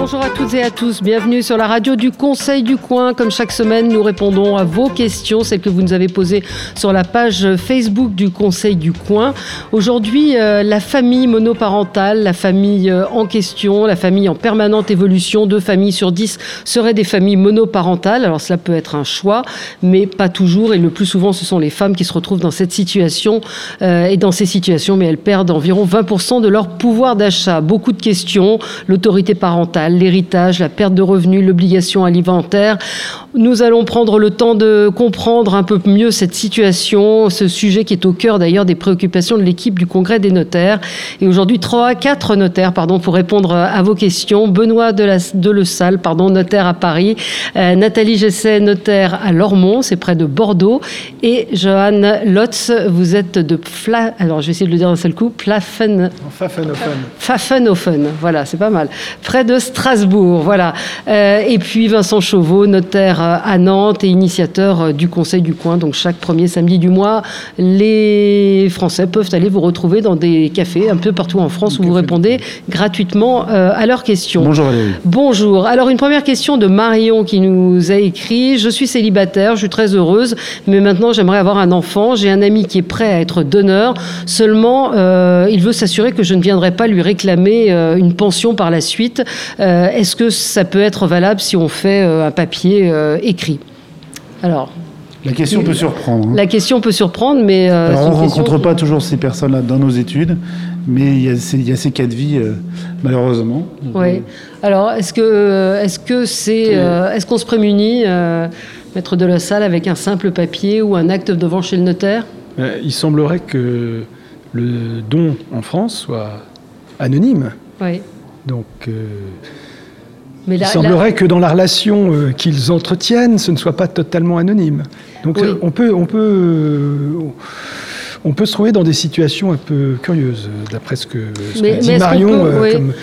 Bonjour à toutes et à tous, bienvenue sur la radio du Conseil du Coin. Comme chaque semaine, nous répondons à vos questions, celles que vous nous avez posées sur la page Facebook du Conseil du Coin. Aujourd'hui, euh, la famille monoparentale, la famille euh, en question, la famille en permanente évolution, deux familles sur dix seraient des familles monoparentales. Alors cela peut être un choix, mais pas toujours. Et le plus souvent, ce sont les femmes qui se retrouvent dans cette situation euh, et dans ces situations, mais elles perdent environ 20% de leur pouvoir d'achat. Beaucoup de questions, l'autorité parentale l'héritage, la perte de revenus, l'obligation alimentaire. Nous allons prendre le temps de comprendre un peu mieux cette situation, ce sujet qui est au cœur d'ailleurs des préoccupations de l'équipe du Congrès des notaires. Et aujourd'hui, trois, quatre notaires, pardon, pour répondre à vos questions. Benoît de, la, de Le Salle, pardon, notaire à Paris. Euh, Nathalie Gesset, notaire à Lormont, c'est près de Bordeaux. Et Johan Lotz, vous êtes de Fla... Alors, je vais essayer de le dire d'un seul coup. Plafen... Pfaffenhofen. Pfaffenhofen, voilà, c'est pas mal. Près de Strasbourg, voilà. Euh, et puis Vincent Chauveau, notaire à Nantes et initiateur euh, du Conseil du coin. Donc chaque premier samedi du mois, les Français peuvent aller vous retrouver dans des cafés un peu partout en France où vous répondez gratuitement euh, à leurs questions. Bonjour Valérie. Bonjour. Alors une première question de Marion qui nous a écrit Je suis célibataire, je suis très heureuse, mais maintenant j'aimerais avoir un enfant. J'ai un ami qui est prêt à être donneur. Seulement, euh, il veut s'assurer que je ne viendrai pas lui réclamer une pension par la suite. Est-ce que ça peut être valable si on fait un papier euh, écrit. Alors. La question peut surprendre. Hein. La question peut surprendre, mais. Euh, on ne rencontre pas toujours ces personnes-là dans nos études, mais il y a ces, cas de vie, euh, malheureusement. Oui. Alors, est-ce que, est-ce que c'est, est-ce qu'on se prémunit, maître de la salle, avec un simple papier ou un acte devant chez le notaire? Il semblerait que le don en France soit anonyme. Oui. Donc. Il semblerait que dans la relation euh, qu'ils entretiennent, ce ne soit pas totalement anonyme. Donc euh, on, peut, on, peut, euh, on peut se trouver dans des situations un peu curieuses, d'après ce que ce mais, dit Marion.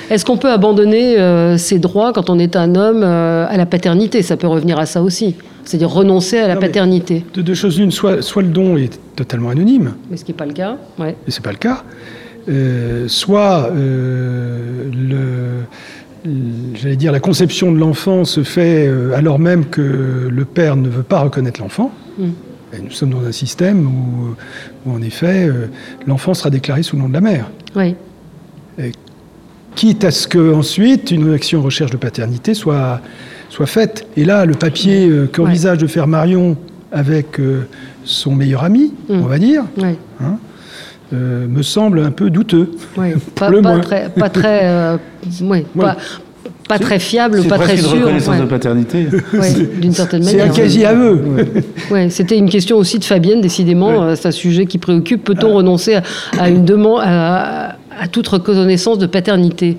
Est-ce qu'on peut abandonner ses droits quand on est un homme à la paternité? Ça peut revenir à ça aussi. C'est-à-dire renoncer à la paternité. De deux choses l'une, soit, soit le don est totalement anonyme. Mais ce qui n'est pas le cas. Ouais. Et ce n'est pas le cas. soit le j'allais dire, la conception de l'enfant se fait euh, alors même que le père ne veut pas reconnaître l'enfant. Mm. nous sommes dans un système où, en effet, euh, l'enfant sera déclaré sous le nom de la mère. Oui. quitte à ce qu'ensuite une action recherche de paternité soit, soit faite. Et là, le papier euh, qu'envisage de faire Marion avec son meilleur ami, mm. on va dire, hein, euh, me semble un peu douteux. Oui, pas, très, pas très, pas, très fiable, pas très sûr. C'est une reconnaissance de paternité. d'une certaine manière. C'est un quasi-aveu. Ouais. C'était une question aussi de Fabienne, décidément. Euh, c'est un sujet qui préoccupe. Peut-on ah. renoncer à, une demande, à, toute reconnaissance de paternité?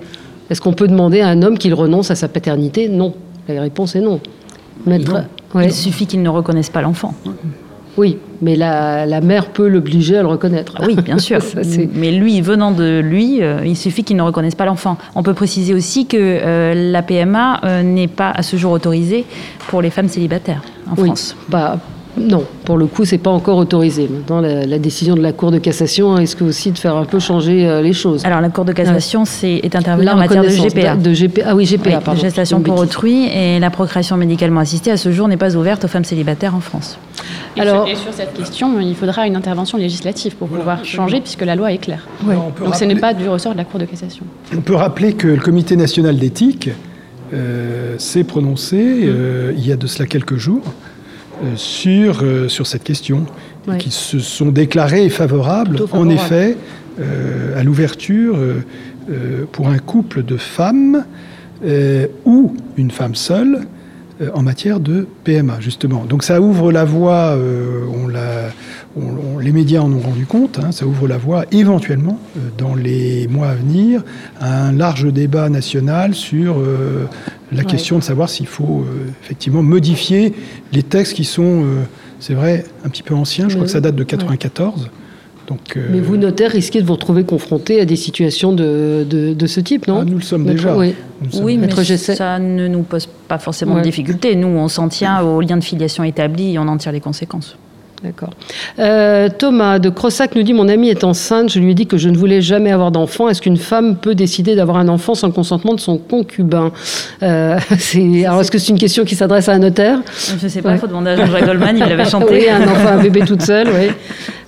Est-ce qu'on peut demander à un homme qu'il renonce à sa paternité? Non. La réponse est non. Maître... Il suffit qu'il ne reconnaisse pas l'enfant. Oui, mais la, mère peut l'obliger à le reconnaître. Oui, bien sûr. mais lui, venant de lui, euh, il suffit qu'il ne reconnaisse pas l'enfant. On peut préciser aussi que euh, la PMA euh, n'est pas à ce jour autorisée pour les femmes célibataires en oui. France. Bah, non, pour le coup, c'est pas encore autorisé. Maintenant, la, décision de la Cour de cassation risque aussi de faire un peu changer euh, les choses. Alors, la Cour de cassation est intervenue en matière de GPA. De, ah oui, GPA, pardon. Gestation pour autrui et la procréation médicalement assistée, à ce jour, n'est pas ouverte aux femmes célibataires en France. Et, Alors, sur, sur cette question, il faudra une intervention législative pour pouvoir changer, puisque la loi est claire. Donc, ce n'est pas du ressort de la Cour de cassation. On peut rappeler que le Comité national d'éthique euh, s'est prononcé euh, il y a de cela quelques jours euh, sur, euh, sur cette question, qui se sont déclarés favorables, en effet, euh, à l'ouverture pour un couple de femmes ou une femme seule en matière de PMA, justement. Donc ça ouvre la voie, on les médias en ont rendu compte, hein, ça ouvre la voie éventuellement, dans les mois à venir, à un large débat national sur la question de savoir s'il faut euh, effectivement modifier les textes qui sont, euh, c'est vrai, un petit peu anciens. Je crois que ça date de 94. Donc, euh, Mais vous, notaire, risquez de vous retrouver confronté à des situations de, de, ce type, non ah, Nous le sommes déjà. Oui, mais ça ne nous pose pas forcément de difficultés. Nous, on s'en tient aux liens de filiation établis et on en tire les conséquences. D'accord. Euh, Thomas de Crossac nous dit Mon amie est enceinte, je lui ai dit que je ne voulais jamais avoir d'enfant. Est-ce qu'une femme peut décider d'avoir un enfant sans le consentement de son concubin? Euh, Alors, est-ce que c'est une question qui s'adresse à un notaire? Je ne sais pas, il faut demander à Jean-Jacques Goldman, il avait chanté. oui, un enfant, un bébé toute seule, oui.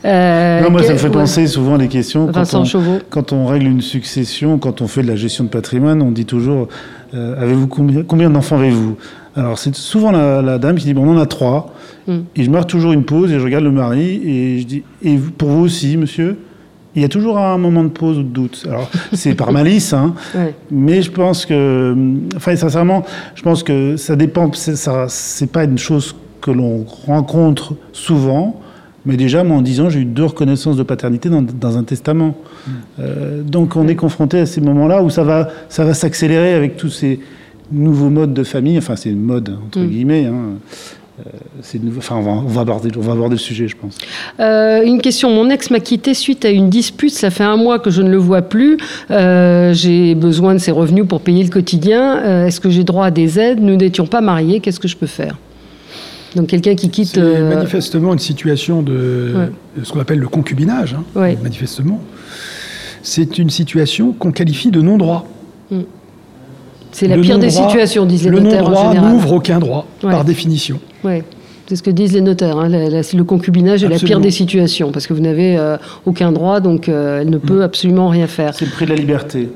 Euh, non, moi, ça me fait penser souvent à des questions. Vincent quand on, quand on règle une succession, quand on fait de la gestion de patrimoine, on dit toujours Avez-vous combien, combien d'enfants avez-vous? Alors, c'est souvent la, dame qui dit Bon, on en a trois. Mm. Et je marque toujours une pause et je regarde le mari et je dis Et pour vous aussi, monsieur il y a toujours un moment de pause ou de doute. Alors, c'est par malice, hein, mais je pense que, enfin, sincèrement, je pense que ça dépend. C'est pas une chose que l'on rencontre souvent, mais déjà, moi, en 10 ans, j'ai eu deux reconnaissances de paternité dans, un testament. Mm. Euh, donc, on est confronté à ces moments-là où ça va, ça va s'accélérer avec tous ces nouveaux modes de famille. Enfin, c'est une mode entre mm. guillemets. Hein. Euh, enfin, on va, aborder, on va aborder le sujet, je pense. Euh, une question. Mon ex m'a quitté suite à une dispute. Ça fait un mois que je ne le vois plus. Euh, j'ai besoin de ses revenus pour payer le quotidien. Est-ce que j'ai droit à des aides? Nous n'étions pas mariés. Qu'est-ce que je peux faire? Donc quelqu'un qui quitte... C'est manifestement une situation de, ce qu'on appelle le concubinage, hein, manifestement. C'est une situation qu'on qualifie de non-droit. Mm. C'est la pire des situations, disent les notaires. Le non-droit n'ouvre aucun droit, par définition. C'est ce que disent les notaires. Hein. le concubinage est la pire des situations, parce que vous n'avez euh, aucun droit, donc euh, elle ne peut mm. absolument rien faire. C'est le prix de la liberté.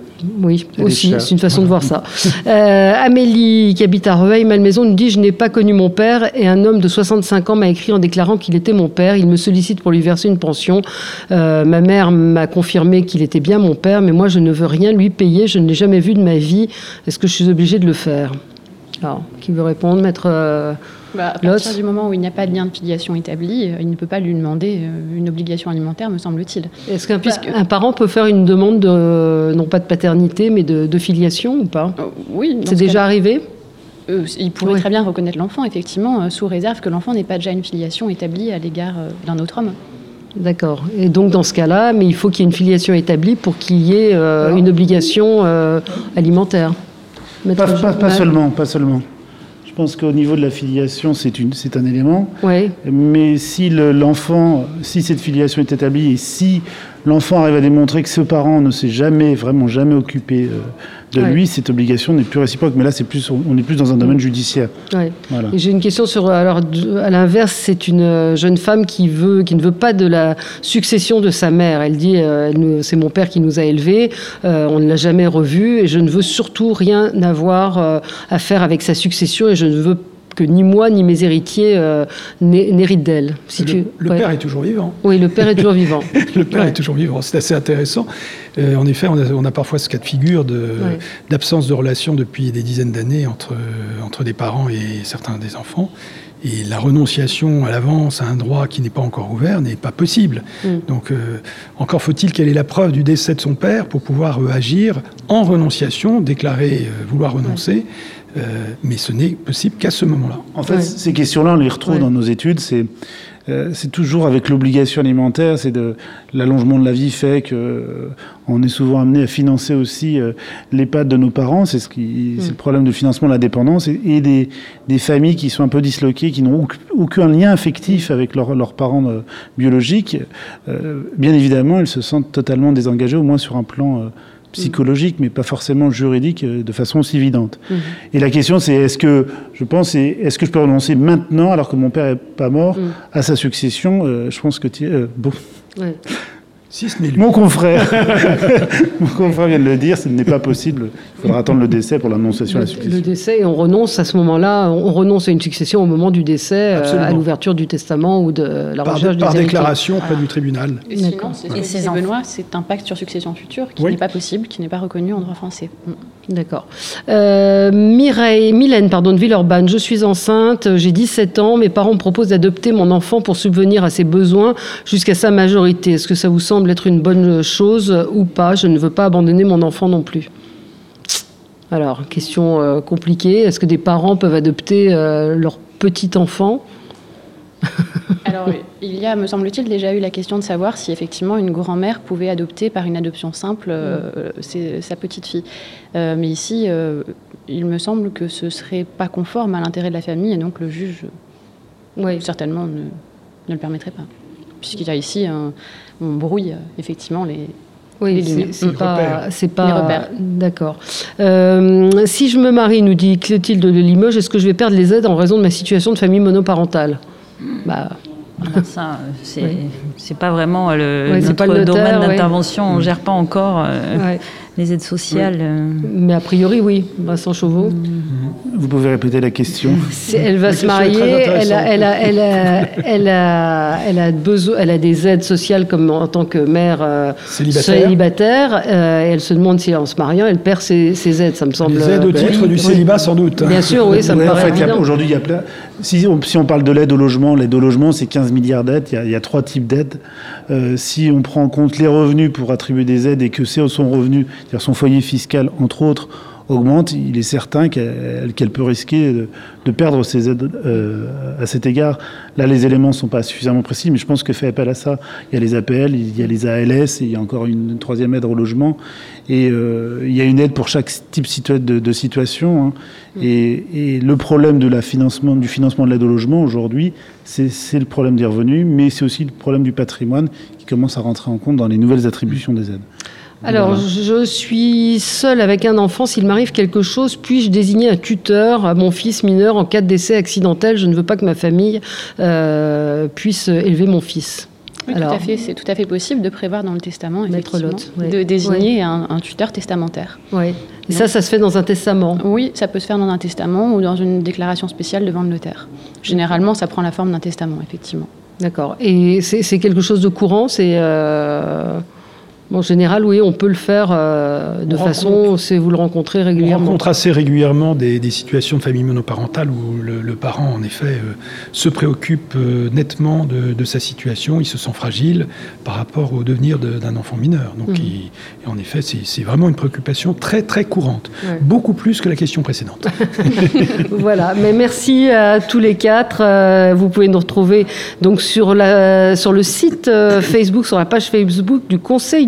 Oui, aussi, c'est une façon de voir ça. Euh, Amélie, qui habite à Rueil-Malmaison, nous dit Je n'ai pas connu mon père et un homme de 65 ans m'a écrit en déclarant qu'il était mon père. Il me sollicite pour lui verser une pension. ma mère m'a confirmé qu'il était bien mon père, mais moi je ne veux rien lui payer. Je ne l'ai jamais vu de ma vie. Est-ce que je suis obligée de le faire? Alors, qui veut répondre? Maître bah, à partir du moment où il n'y a pas de lien de filiation établi, euh, il ne peut pas lui demander euh, une obligation alimentaire, me semble-t-il. Est-ce qu'un un parent peut faire une demande, de, non pas de paternité, mais de, filiation ou pas? Euh, Oui. C'est déjà arrivé? Il pourrait très bien reconnaître l'enfant, effectivement, sous réserve que l'enfant n'ait pas déjà une filiation établie à l'égard d'un autre homme. D'accord. Et donc dans ce cas-là, mais il faut qu'il y ait une filiation établie pour qu'il y ait une obligation alimentaire. pas, seulement, pas seulement. Je pense qu'au niveau de la filiation, c'est un élément. Oui. Mais si l'enfant, si cette filiation est établie et si l'enfant arrive à démontrer que ce parent ne s'est jamais, vraiment jamais occupé euh, de lui, cette obligation n'est plus réciproque. Mais là, c'est plus, on est plus dans un domaine judiciaire. Voilà. J'ai une question sur. Alors, à l'inverse, c'est une euh, jeune femme qui veut, qui ne veut pas de la succession de sa mère. Elle dit, euh, c'est mon père qui nous a élevés, on ne l'a jamais revu, et je ne veux surtout rien avoir à faire avec sa succession, et je ne veux que ni moi ni mes héritiers euh, n'héritent d'elle. Si le, tu... le père est toujours vivant. Oui, le père est toujours vivant. le père est toujours vivant. C'est assez intéressant. Euh, en effet, on a, parfois ce cas de figure d'absence de, relation depuis des dizaines d'années entre, entre des parents et certains des enfants. Et la renonciation à l'avance à un droit qui n'est pas encore ouvert n'est pas possible. Mm. Donc, euh, encore faut-il qu'elle ait la preuve du décès de son père pour pouvoir agir en renonciation, déclarer vouloir renoncer. Euh, mais ce n'est possible qu'à ce moment-là. En fait, ces questions-là, on les retrouve dans nos études. C'est euh, c'est toujours avec l'obligation alimentaire, c'est de l'allongement de la vie fait que euh, on est souvent amené à financer aussi l'EHPAD de nos parents. C'est ce qui, c'est le problème de financement de la dépendance et, des, des, familles qui sont un peu disloquées, qui n'ont aucun lien affectif avec leurs parents biologiques. bien évidemment, elles se sentent totalement désengagées, au moins sur un plan psychologique, mais pas forcément juridique euh, de façon aussi évidente. Mhm. Et la question, c'est est-ce que, je pense, est-ce que je peux renoncer maintenant, alors que mon père n'est pas mort, mhm. à sa succession euh, Je pense que... Euh, bon. Mon confrère, mon confrère vient de le dire, ce n'est pas possible. Il faudra attendre le décès pour l'annonciation de la succession. Le décès, et on renonce à ce moment-là, on renonce à une succession au moment du décès, euh, à l'ouverture du testament ou de la par, recherche Par déclaration auprès du tribunal. Et sinon, c'est Benoît, c'est un pacte sur succession future qui n'est pas possible, qui n'est pas reconnu en droit français. D'accord. Euh, Mireille, Mylène, pardon, de Villeurbanne, je suis enceinte, j'ai 17 ans, mes parents me proposent d'adopter mon enfant pour subvenir à ses besoins jusqu'à sa majorité. Est-ce que ça vous semble être une bonne chose ou pas Je ne veux pas abandonner mon enfant non plus. Alors, question euh, compliquée, est-ce que des parents peuvent adopter euh, leur petit enfant? Alors, il y a, me semble-t-il, déjà eu la question de savoir si effectivement une grand-mère pouvait adopter par une adoption simple euh, mm. sa petite fille. mais ici, il me semble que ce serait pas conforme à l'intérêt de la famille et donc le juge, oui. certainement, ne, ne le permettrait pas. Puisqu'il y a ici, on brouille effectivement les, oui, c'est pas, c'est pas. D'accord. Euh, si je me marie, nous dit Clotilde de Limoges, est-ce que je vais perdre les aides en raison de ma situation de famille monoparentale? Bah. Ah, ça, c'est pas vraiment le, notre domaine d'intervention. On ne gère pas encore. Euh, les aides sociales. Euh. Mais a priori, oui, Vincent Chauveau. Mm. Vous pouvez répéter la question. Elle va se marier, elle a, elle, a, elle, a, elle, a, elle, a besoin, elle a des aides sociales comme en tant que mère euh, célibataire, euh, et elle se demande si en se mariant, elle perd ses, aides, ça me semble. Les aides au titre du célibat, sans doute. Bien sûr, oui, ça me paraît en fait, Aujourd'hui, il y a plein... Si on, si on parle de l'aide au logement, l'aide au logement, c'est 15 milliards d'aides. Il, il, y a trois types d'aides. si on prend en compte les revenus pour attribuer des aides et que c'est son revenu son foyer fiscal, entre autres, augmente, il est certain qu'elle peut risquer de, perdre ses aides euh, à cet égard. Là, les éléments ne sont pas suffisamment précis, mais je pense que fait appel à ça. Il y a les APL, il y a les ALS, et il y a encore une, troisième aide au logement. Et euh, il y a une aide pour chaque type de, situation. Hein. Et, le problème de la financement, du financement de l'aide au logement aujourd'hui, c'est le problème des revenus, mais c'est aussi le problème du patrimoine qui commence à rentrer en compte dans les nouvelles attributions des aides. Alors, je suis seule avec un enfant. S'il m'arrive quelque chose, puis-je désigner un tuteur à mon fils mineur en cas de décès accidentel? Je ne veux pas que ma famille euh, puisse élever mon fils. Oui, tout à fait. C'est tout à fait possible de prévoir dans le testament, de désigner un, tuteur testamentaire. Oui. Et ça, ça se fait dans un testament? Oui, ça peut se faire dans un testament ou dans une déclaration spéciale devant le notaire. Généralement, ça prend la forme d'un testament, effectivement. D'accord. Et c'est quelque chose de courant? C'est euh, en général, oui, on peut le faire euh, de façon, vous le rencontrez régulièrement. On rencontre assez régulièrement des, situations de famille monoparentale où le, parent, en effet, euh, se préoccupe euh, nettement de, sa situation, il se sent fragile par rapport au devenir d'un enfant mineur. Donc, mmh. et en effet, c'est vraiment une préoccupation très, très courante, beaucoup plus que la question précédente. voilà, mais merci à tous les quatre. vous pouvez nous retrouver donc sur, la, sur le site Facebook, sur la page Facebook du Conseil